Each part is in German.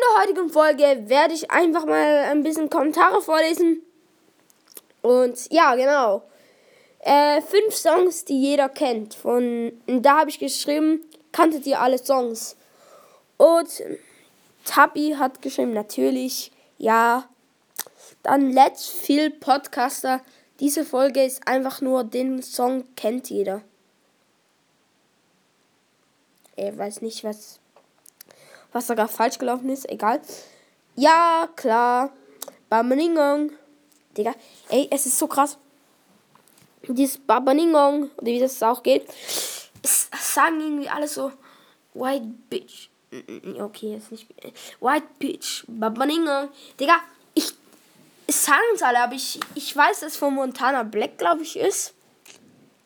der heutigen Folge werde ich einfach mal ein bisschen Kommentare vorlesen. Und ja, genau. Äh, fünf Songs, die jeder kennt. Von da habe ich geschrieben, kanntet ihr alle Songs? Und Tabi hat geschrieben, natürlich, ja. Dann Let's Phil Podcaster. Diese Folge ist einfach nur, den Song kennt jeder. Er weiß nicht, was, was gerade falsch gelaufen ist. Egal. Ja, klar. Babaningong. Digga, ey, es ist so krass. Dieses Babaningong, oder wie das auch geht, es sagen irgendwie alle so, White Bitch. Okay, jetzt nicht. White Bitch. Babaningong. Digga, ich. Es sagen es alle, aber ich, ich weiß, dass von Montana Black, glaube ich, ist.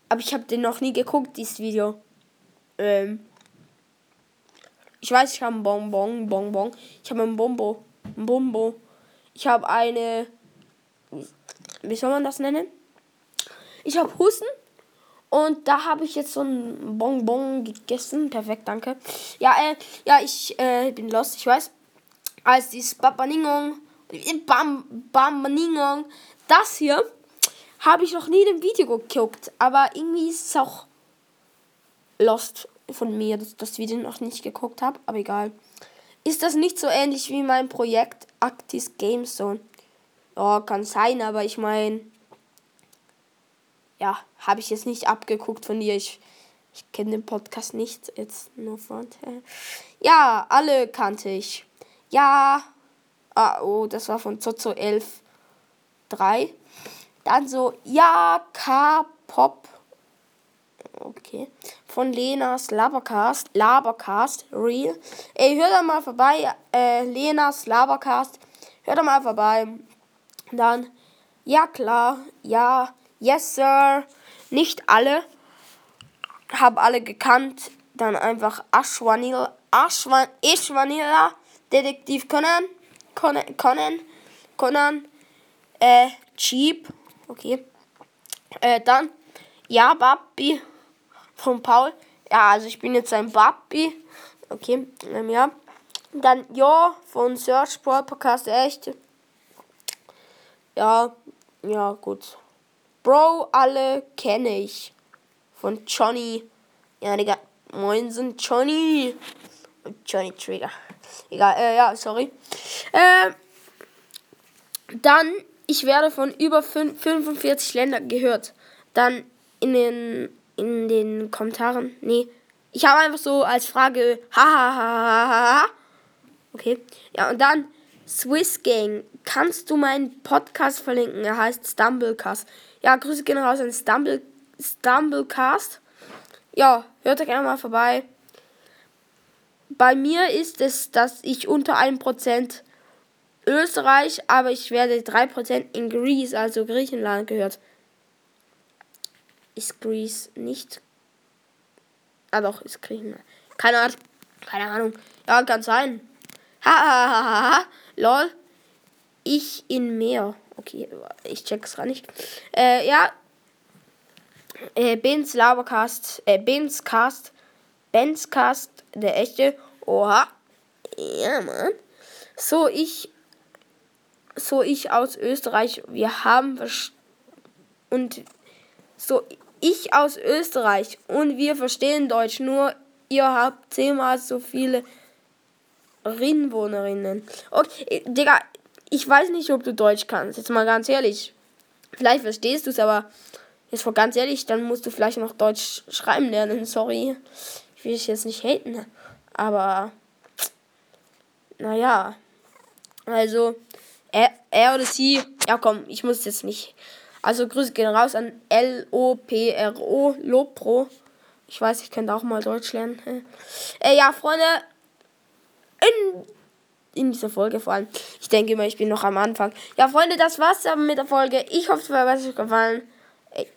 Aber ich habe den noch nie geguckt, dieses Video. Ähm. Ich weiß, ich habe einen Bonbon, Bonbon. Ich habe einen Bombo, ein Bombo. Ich habe eine, wie soll man das nennen? Ich habe Husten und da habe ich jetzt so ein Bonbon gegessen. Perfekt, danke. Ja, äh, ja, ich äh, bin lost, ich weiß. Als dieses Babaningong, Bam, Babaningong, das hier habe ich noch nie im Video geguckt, aber irgendwie ist es auch lost von mir, dass das Video noch nicht geguckt habe, aber egal. Ist das nicht so ähnlich wie mein Projekt Actis Game Zone? Ja, kann sein, aber ich meine, ja, habe ich jetzt nicht abgeguckt von dir. Ich, ich kenne den Podcast nicht, jetzt nur von. Ja, alle kannte ich. Ja, ah, oh, das war von Zozo 11 3. Dann so, ja, K-Pop Okay. Von Lenas Labercast. Labercast. Real. Ey, hör da mal vorbei. Äh, Lenas Labercast. Hör da mal vorbei. Dann. Ja, klar. Ja. Yes, Sir. Nicht alle. Hab alle gekannt. Dann einfach Ashwanila. Ashwan, Ishwanila. Detektiv Conan. Conan. Conan. Conan. Äh, Cheap. Okay. Äh, dann. Ja, Babi von Paul. Ja, also ich bin jetzt ein Papi. Okay, ähm, ja. Dann ja von Search Pro Podcast echt. Ja, ja, gut. Bro, alle kenne ich. Von Johnny. Ja, Digga. Moin sind Johnny. Johnny Trigger. Egal, äh, ja, sorry. Äh, dann, ich werde von über 45 Ländern gehört. Dann in den in den Kommentaren. Nee. Ich habe einfach so als Frage. Hahaha. Okay. Ja, und dann Swiss Gang. Kannst du meinen Podcast verlinken? Er heißt Stumblecast. Ja, Grüße gehen raus an Stumble, Stumblecast. Ja, hört da gerne mal vorbei. Bei mir ist es, dass ich unter 1% Österreich, aber ich werde 3% in Greece, also Griechenland, gehört ist Greece nicht. Ah doch, ist Griechenland. Keine Ahnung. Keine Ahnung. Ja, kann sein. Hahaha. Lol. Ich in Meer. Okay, ich check's gar nicht. Äh, ja. Äh, Bens Labercast. Äh, Bens Cast. Bens Cast. Der echte. Oha. Ja, Mann. So, ich. So, ich aus Österreich. Wir haben. Und. So, ich aus Österreich und wir verstehen Deutsch, nur ihr habt zehnmal so viele Rinwohnerinnen. Okay, Digga, ich weiß nicht, ob du Deutsch kannst. Jetzt mal ganz ehrlich. Vielleicht verstehst du es, aber jetzt mal ganz ehrlich, dann musst du vielleicht noch Deutsch schreiben lernen. Sorry. Ich will dich jetzt nicht haten. Aber, naja. Also, er, er oder sie, ja komm, ich muss jetzt nicht also Grüße gehen raus an L-O-P-R-O, Lopro. Ich weiß, ich könnte auch mal Deutsch lernen. Äh, ja, Freunde, in, in dieser Folge vor allem. Ich denke immer, ich bin noch am Anfang. Ja, Freunde, das war's mit der Folge. Ich hoffe, es hat euch gefallen.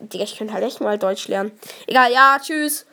Digga, ich könnte halt echt mal Deutsch lernen. Egal, ja, tschüss.